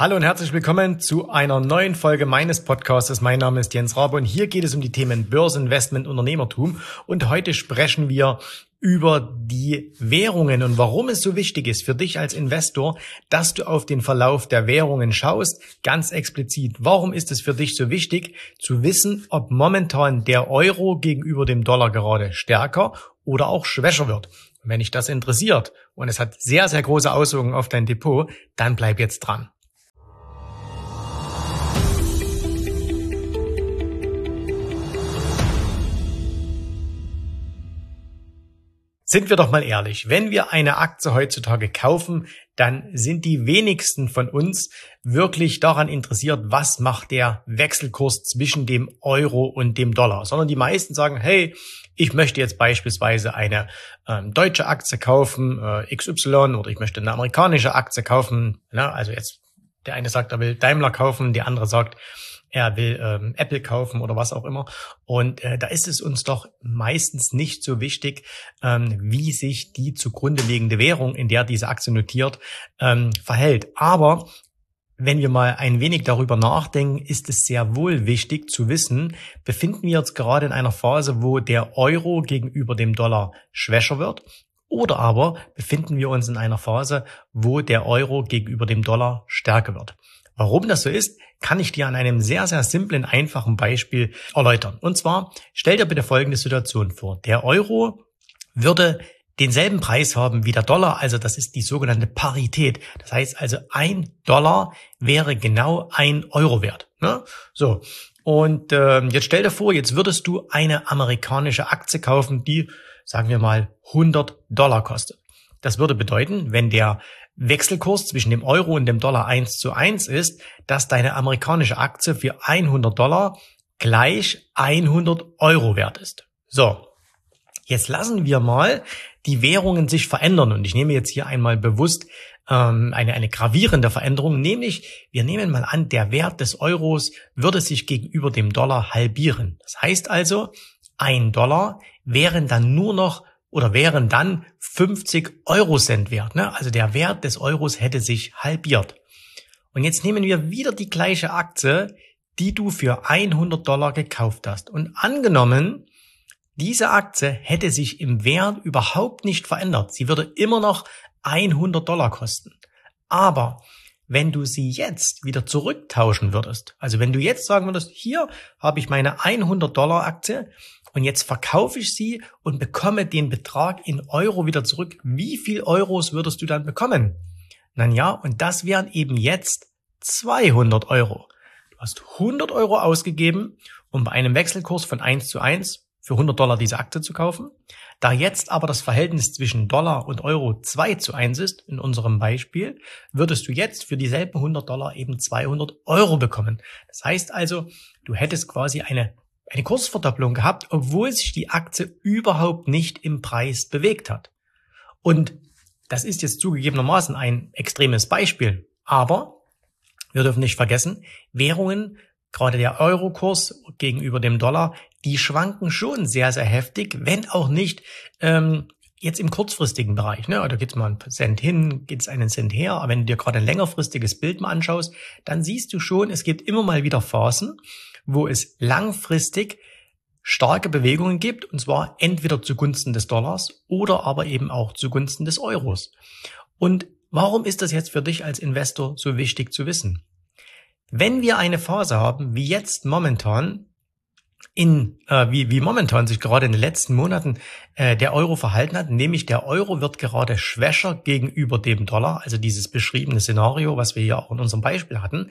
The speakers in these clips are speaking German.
Hallo und herzlich willkommen zu einer neuen Folge meines Podcasts. Mein Name ist Jens Rabe und hier geht es um die Themen Börseninvestment, Unternehmertum. Und heute sprechen wir über die Währungen und warum es so wichtig ist für dich als Investor, dass du auf den Verlauf der Währungen schaust. Ganz explizit, warum ist es für dich so wichtig zu wissen, ob momentan der Euro gegenüber dem Dollar gerade stärker oder auch schwächer wird. Wenn dich das interessiert und es hat sehr, sehr große Auswirkungen auf dein Depot, dann bleib jetzt dran. Sind wir doch mal ehrlich, wenn wir eine Aktie heutzutage kaufen, dann sind die wenigsten von uns wirklich daran interessiert, was macht der Wechselkurs zwischen dem Euro und dem Dollar, sondern die meisten sagen, hey, ich möchte jetzt beispielsweise eine ähm, deutsche Aktie kaufen, äh, XY, oder ich möchte eine amerikanische Aktie kaufen. Ne? Also jetzt der eine sagt, er will Daimler kaufen, der andere sagt, er will ähm, Apple kaufen oder was auch immer. Und äh, da ist es uns doch meistens nicht so wichtig, ähm, wie sich die zugrunde liegende Währung, in der diese Aktie notiert, ähm, verhält. Aber wenn wir mal ein wenig darüber nachdenken, ist es sehr wohl wichtig zu wissen, befinden wir uns gerade in einer Phase, wo der Euro gegenüber dem Dollar schwächer wird oder aber befinden wir uns in einer Phase, wo der Euro gegenüber dem Dollar stärker wird. Warum das so ist, kann ich dir an einem sehr, sehr simplen, einfachen Beispiel erläutern. Und zwar, stell dir bitte folgende Situation vor. Der Euro würde denselben Preis haben wie der Dollar, also das ist die sogenannte Parität. Das heißt also, ein Dollar wäre genau ein Euro wert. Ne? So. Und äh, jetzt stell dir vor, jetzt würdest du eine amerikanische Aktie kaufen, die, sagen wir mal, 100 Dollar kostet. Das würde bedeuten, wenn der Wechselkurs zwischen dem Euro und dem Dollar 1 zu 1 ist, dass deine amerikanische Aktie für 100 Dollar gleich 100 Euro wert ist. So, jetzt lassen wir mal die Währungen sich verändern und ich nehme jetzt hier einmal bewusst ähm, eine, eine gravierende Veränderung, nämlich wir nehmen mal an, der Wert des Euros würde sich gegenüber dem Dollar halbieren. Das heißt also, ein Dollar wären dann nur noch oder wären dann 50 Euro Cent wert. Ne? Also der Wert des Euros hätte sich halbiert. Und jetzt nehmen wir wieder die gleiche Aktie, die du für 100 Dollar gekauft hast. Und angenommen, diese Aktie hätte sich im Wert überhaupt nicht verändert. Sie würde immer noch 100 Dollar kosten. Aber wenn du sie jetzt wieder zurücktauschen würdest, also wenn du jetzt sagen würdest, hier habe ich meine 100 Dollar Aktie und jetzt verkaufe ich sie und bekomme den Betrag in Euro wieder zurück. Wie viel Euros würdest du dann bekommen? Na ja, und das wären eben jetzt 200 Euro. Du hast 100 Euro ausgegeben, um bei einem Wechselkurs von 1 zu 1 für 100 Dollar diese Aktie zu kaufen. Da jetzt aber das Verhältnis zwischen Dollar und Euro 2 zu 1 ist, in unserem Beispiel, würdest du jetzt für dieselben 100 Dollar eben 200 Euro bekommen. Das heißt also, du hättest quasi eine eine Kursverdopplung gehabt, obwohl sich die Aktie überhaupt nicht im Preis bewegt hat. Und das ist jetzt zugegebenermaßen ein extremes Beispiel. Aber wir dürfen nicht vergessen, Währungen, gerade der Eurokurs gegenüber dem Dollar, die schwanken schon sehr, sehr heftig, wenn auch nicht ähm, jetzt im kurzfristigen Bereich. Ne? Da geht's mal einen Cent hin, geht's einen Cent her. Aber wenn du dir gerade ein längerfristiges Bild mal anschaust, dann siehst du schon, es gibt immer mal wieder Phasen, wo es langfristig starke Bewegungen gibt, und zwar entweder zugunsten des Dollars oder aber eben auch zugunsten des Euros. Und warum ist das jetzt für dich als Investor so wichtig zu wissen? Wenn wir eine Phase haben, wie jetzt momentan, in, äh, wie, wie momentan sich gerade in den letzten Monaten äh, der Euro verhalten hat, nämlich der Euro wird gerade schwächer gegenüber dem Dollar, also dieses beschriebene Szenario, was wir hier auch in unserem Beispiel hatten,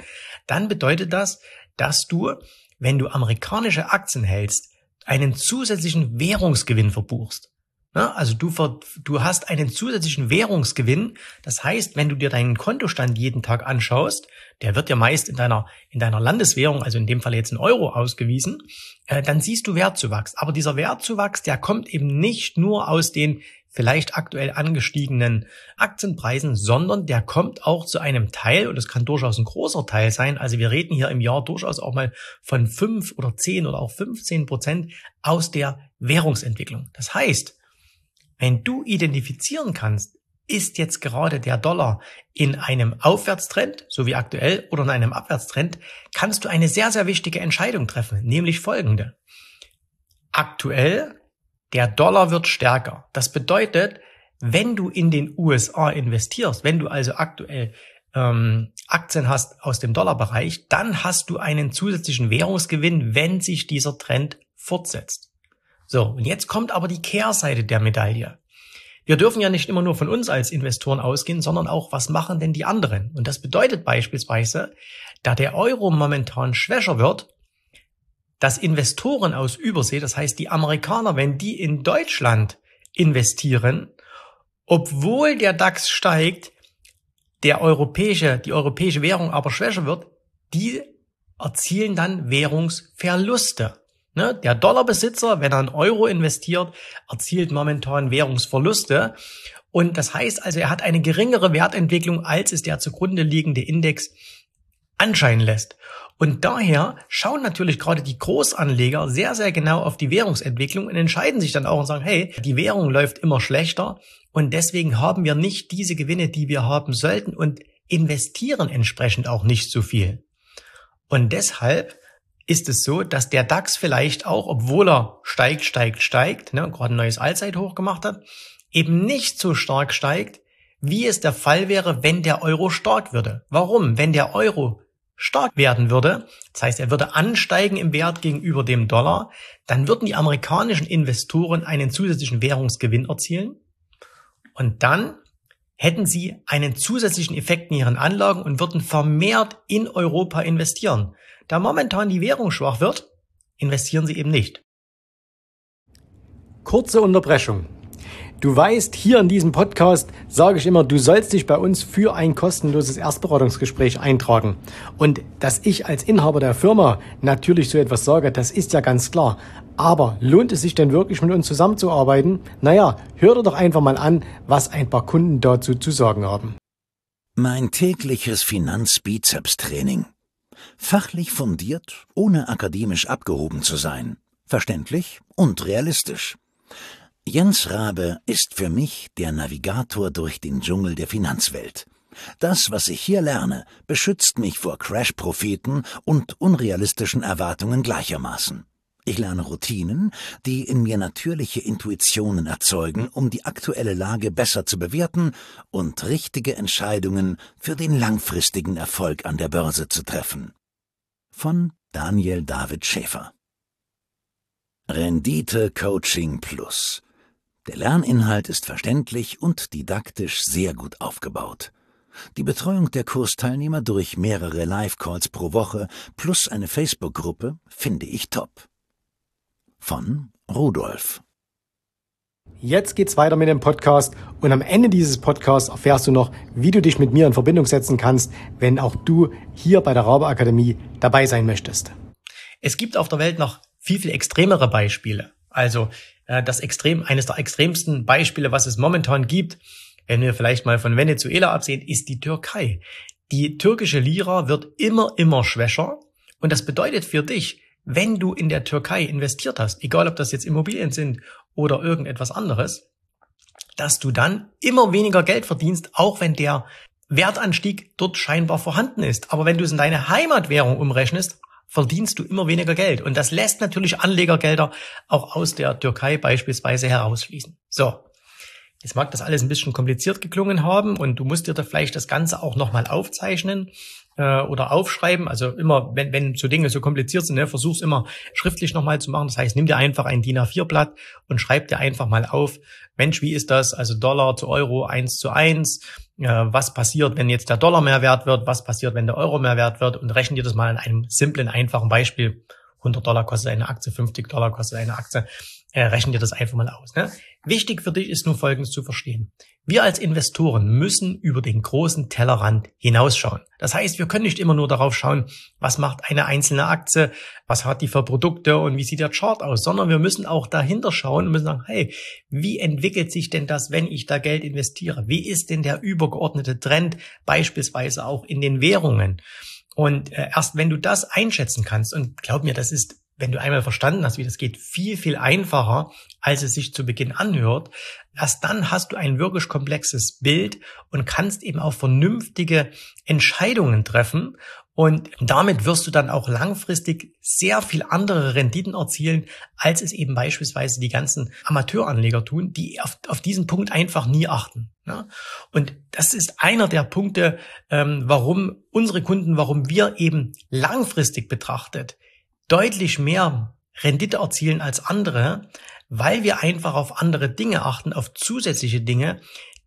dann bedeutet das, dass du, wenn du amerikanische Aktien hältst, einen zusätzlichen Währungsgewinn verbuchst. Also du, du hast einen zusätzlichen Währungsgewinn. Das heißt, wenn du dir deinen Kontostand jeden Tag anschaust, der wird ja meist in deiner, in deiner Landeswährung, also in dem Fall jetzt in Euro ausgewiesen, äh, dann siehst du Wertzuwachs. Aber dieser Wertzuwachs, der kommt eben nicht nur aus den vielleicht aktuell angestiegenen Aktienpreisen, sondern der kommt auch zu einem Teil, und es kann durchaus ein großer Teil sein, also wir reden hier im Jahr durchaus auch mal von fünf oder zehn oder auch 15 Prozent aus der Währungsentwicklung. Das heißt, wenn du identifizieren kannst, ist jetzt gerade der Dollar in einem Aufwärtstrend, so wie aktuell, oder in einem Abwärtstrend, kannst du eine sehr, sehr wichtige Entscheidung treffen, nämlich folgende. Aktuell, der Dollar wird stärker. Das bedeutet, wenn du in den USA investierst, wenn du also aktuell ähm, Aktien hast aus dem Dollarbereich, dann hast du einen zusätzlichen Währungsgewinn, wenn sich dieser Trend fortsetzt. So, und jetzt kommt aber die Kehrseite der Medaille. Wir dürfen ja nicht immer nur von uns als Investoren ausgehen, sondern auch, was machen denn die anderen? Und das bedeutet beispielsweise, da der Euro momentan schwächer wird, dass Investoren aus Übersee, das heißt die Amerikaner, wenn die in Deutschland investieren, obwohl der DAX steigt, der europäische, die europäische Währung aber schwächer wird, die erzielen dann Währungsverluste. Ne? Der Dollarbesitzer, wenn er einen Euro investiert, erzielt momentan Währungsverluste. Und das heißt also, er hat eine geringere Wertentwicklung, als es der zugrunde liegende Index anscheinen lässt. Und daher schauen natürlich gerade die Großanleger sehr, sehr genau auf die Währungsentwicklung und entscheiden sich dann auch und sagen, hey, die Währung läuft immer schlechter und deswegen haben wir nicht diese Gewinne, die wir haben sollten und investieren entsprechend auch nicht so viel. Und deshalb ist es so, dass der DAX vielleicht auch, obwohl er steigt, steigt, steigt, ne, gerade ein neues Allzeithoch gemacht hat, eben nicht so stark steigt, wie es der Fall wäre, wenn der Euro stark würde. Warum? Wenn der Euro stark werden würde, das heißt, er würde ansteigen im Wert gegenüber dem Dollar, dann würden die amerikanischen Investoren einen zusätzlichen Währungsgewinn erzielen und dann hätten sie einen zusätzlichen Effekt in ihren Anlagen und würden vermehrt in Europa investieren. Da momentan die Währung schwach wird, investieren Sie eben nicht. Kurze Unterbrechung. Du weißt, hier in diesem Podcast sage ich immer, du sollst dich bei uns für ein kostenloses Erstberatungsgespräch eintragen. Und dass ich als Inhaber der Firma natürlich so etwas sage, das ist ja ganz klar. Aber lohnt es sich denn wirklich mit uns zusammenzuarbeiten? Naja, hör dir doch einfach mal an, was ein paar Kunden dazu zu sagen haben. Mein tägliches Finanzbizeps-Training Fachlich fundiert, ohne akademisch abgehoben zu sein. Verständlich und realistisch. Jens Rabe ist für mich der Navigator durch den Dschungel der Finanzwelt. Das, was ich hier lerne, beschützt mich vor Crash-Propheten und unrealistischen Erwartungen gleichermaßen. Ich lerne Routinen, die in mir natürliche Intuitionen erzeugen, um die aktuelle Lage besser zu bewerten und richtige Entscheidungen für den langfristigen Erfolg an der Börse zu treffen. Von Daniel David Schäfer Rendite Coaching Plus Der Lerninhalt ist verständlich und didaktisch sehr gut aufgebaut. Die Betreuung der Kursteilnehmer durch mehrere Live-Calls pro Woche plus eine Facebook-Gruppe finde ich top von Rudolf. Jetzt geht's weiter mit dem Podcast und am Ende dieses Podcasts erfährst du noch, wie du dich mit mir in Verbindung setzen kannst, wenn auch du hier bei der Rabe Akademie dabei sein möchtest. Es gibt auf der Welt noch viel, viel extremere Beispiele. Also äh, das Extrem, eines der extremsten Beispiele, was es momentan gibt, wenn wir vielleicht mal von Venezuela absehen, ist die Türkei. Die türkische Lira wird immer, immer schwächer und das bedeutet für dich, wenn du in der Türkei investiert hast, egal ob das jetzt Immobilien sind oder irgendetwas anderes, dass du dann immer weniger Geld verdienst, auch wenn der Wertanstieg dort scheinbar vorhanden ist. Aber wenn du es in deine Heimatwährung umrechnest, verdienst du immer weniger Geld. Und das lässt natürlich Anlegergelder auch aus der Türkei beispielsweise herausfließen. So. Jetzt mag das alles ein bisschen kompliziert geklungen haben und du musst dir da vielleicht das Ganze auch nochmal aufzeichnen äh, oder aufschreiben. Also immer, wenn, wenn so Dinge so kompliziert sind, ne, versuch's immer schriftlich nochmal zu machen. Das heißt, nimm dir einfach ein DIN A4-Blatt und schreib dir einfach mal auf, Mensch, wie ist das? Also Dollar zu Euro eins zu eins. Äh, was passiert, wenn jetzt der Dollar mehr wert wird? Was passiert, wenn der Euro mehr wert wird? Und rechne dir das mal in einem simplen, einfachen Beispiel 100 Dollar kostet eine Aktie, 50 Dollar kostet eine Aktie. Äh, rechnen dir das einfach mal aus. Ne? Wichtig für dich ist nur Folgendes zu verstehen. Wir als Investoren müssen über den großen Tellerrand hinausschauen. Das heißt, wir können nicht immer nur darauf schauen, was macht eine einzelne Aktie, was hat die für Produkte und wie sieht der Chart aus, sondern wir müssen auch dahinter schauen und müssen sagen, hey, wie entwickelt sich denn das, wenn ich da Geld investiere? Wie ist denn der übergeordnete Trend beispielsweise auch in den Währungen? Und äh, erst wenn du das einschätzen kannst, und glaub mir, das ist wenn du einmal verstanden hast, wie das geht, viel, viel einfacher, als es sich zu Beginn anhört. Erst dann hast du ein wirklich komplexes Bild und kannst eben auch vernünftige Entscheidungen treffen. Und damit wirst du dann auch langfristig sehr viel andere Renditen erzielen, als es eben beispielsweise die ganzen Amateuranleger tun, die auf, auf diesen Punkt einfach nie achten. Ja? Und das ist einer der Punkte, ähm, warum unsere Kunden, warum wir eben langfristig betrachtet deutlich mehr Rendite erzielen als andere, weil wir einfach auf andere Dinge achten, auf zusätzliche Dinge,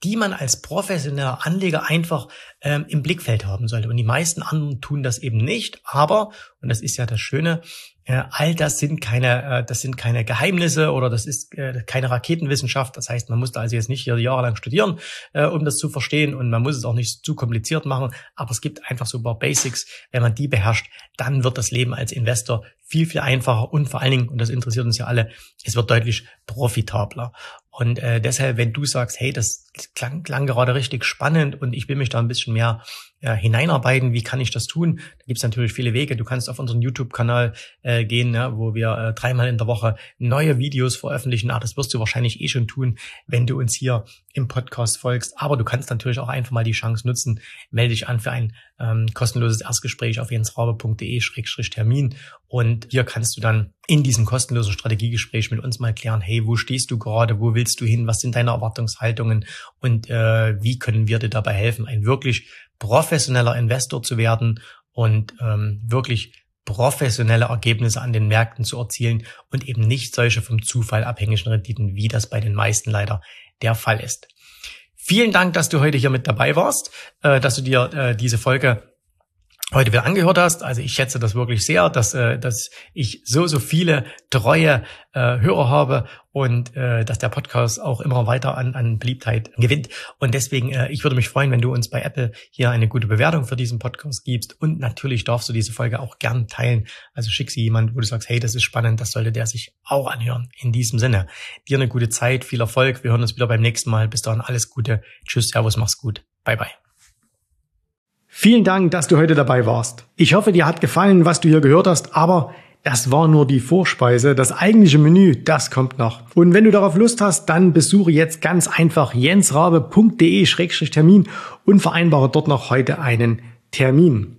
die man als professioneller Anleger einfach ähm, im Blickfeld haben sollte. Und die meisten anderen tun das eben nicht. Aber, und das ist ja das Schöne, äh, all das sind keine, äh, das sind keine Geheimnisse oder das ist äh, keine Raketenwissenschaft. Das heißt, man muss da also jetzt nicht hier jahrelang studieren, äh, um das zu verstehen und man muss es auch nicht zu kompliziert machen. Aber es gibt einfach so ein paar Basics. Wenn man die beherrscht, dann wird das Leben als Investor viel, viel einfacher und vor allen Dingen, und das interessiert uns ja alle, es wird deutlich profitabler. Und äh, deshalb, wenn du sagst, hey, das klang, klang gerade richtig spannend und ich will mich da ein bisschen mehr ja, hineinarbeiten, wie kann ich das tun? Da gibt's natürlich viele Wege. Du kannst auf unseren YouTube-Kanal äh, gehen, ja, wo wir äh, dreimal in der Woche neue Videos veröffentlichen. Ah, das wirst du wahrscheinlich eh schon tun, wenn du uns hier im Podcast folgst. Aber du kannst natürlich auch einfach mal die Chance nutzen. Melde dich an für ein ähm, kostenloses Erstgespräch auf jensrabe.de-termin und hier kannst du dann in diesem kostenlosen Strategiegespräch mit uns mal klären, hey, wo stehst du gerade, wo willst du hin, was sind deine Erwartungshaltungen und äh, wie können wir dir dabei helfen, ein wirklich professioneller Investor zu werden und ähm, wirklich professionelle Ergebnisse an den Märkten zu erzielen und eben nicht solche vom Zufall abhängigen Renditen, wie das bei den meisten leider der Fall ist. Vielen Dank, dass du heute hier mit dabei warst, äh, dass du dir äh, diese Folge heute wieder angehört hast. Also ich schätze das wirklich sehr, dass, äh, dass ich so, so viele treue äh, Hörer habe und äh, dass der Podcast auch immer weiter an, an Beliebtheit gewinnt. Und deswegen, äh, ich würde mich freuen, wenn du uns bei Apple hier eine gute Bewertung für diesen Podcast gibst. Und natürlich darfst du diese Folge auch gern teilen. Also schick sie jemand, wo du sagst, hey, das ist spannend, das sollte der sich auch anhören. In diesem Sinne, dir eine gute Zeit, viel Erfolg. Wir hören uns wieder beim nächsten Mal. Bis dahin alles Gute. Tschüss, Servus, mach's gut. Bye, bye. Vielen Dank, dass du heute dabei warst. Ich hoffe, dir hat gefallen, was du hier gehört hast, aber das war nur die Vorspeise. Das eigentliche Menü, das kommt noch. Und wenn du darauf Lust hast, dann besuche jetzt ganz einfach jensrabe.de-termin und vereinbare dort noch heute einen Termin.